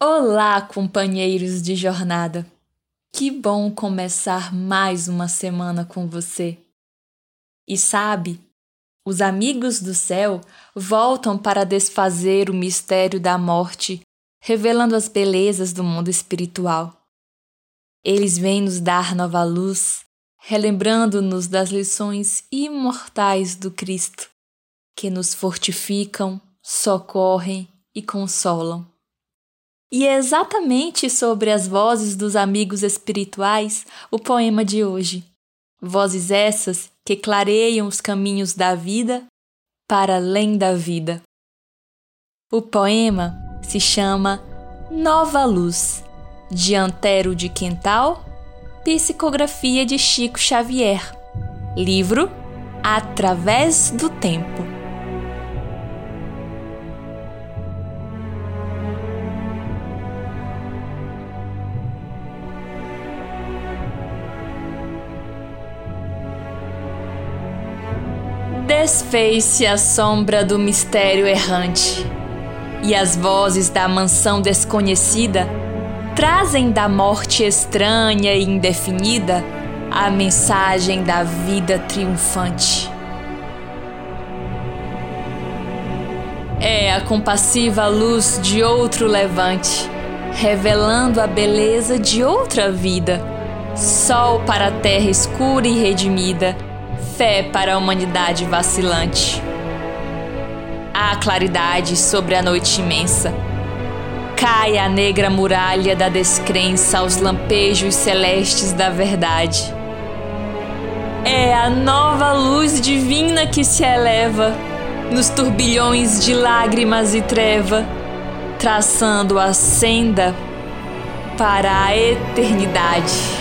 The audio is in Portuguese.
Olá, companheiros de jornada! Que bom começar mais uma semana com você. E sabe, os amigos do céu voltam para desfazer o mistério da morte, revelando as belezas do mundo espiritual. Eles vêm nos dar nova luz, relembrando-nos das lições imortais do Cristo, que nos fortificam, socorrem e consolam. E é exatamente sobre as vozes dos amigos espirituais o poema de hoje. Vozes essas que clareiam os caminhos da vida para além da vida. O poema se chama Nova Luz, de Antero de Quental, psicografia de Chico Xavier, livro Através do Tempo. Desfez-se a sombra do mistério errante, e as vozes da mansão desconhecida trazem da morte estranha e indefinida a mensagem da vida triunfante. É a compassiva luz de outro levante, revelando a beleza de outra vida, sol para a terra escura e redimida fé para a humanidade vacilante. Há claridade sobre a noite imensa. Cai a negra muralha da descrença aos lampejos celestes da verdade. É a nova luz divina que se eleva nos turbilhões de lágrimas e treva, traçando a senda para a eternidade.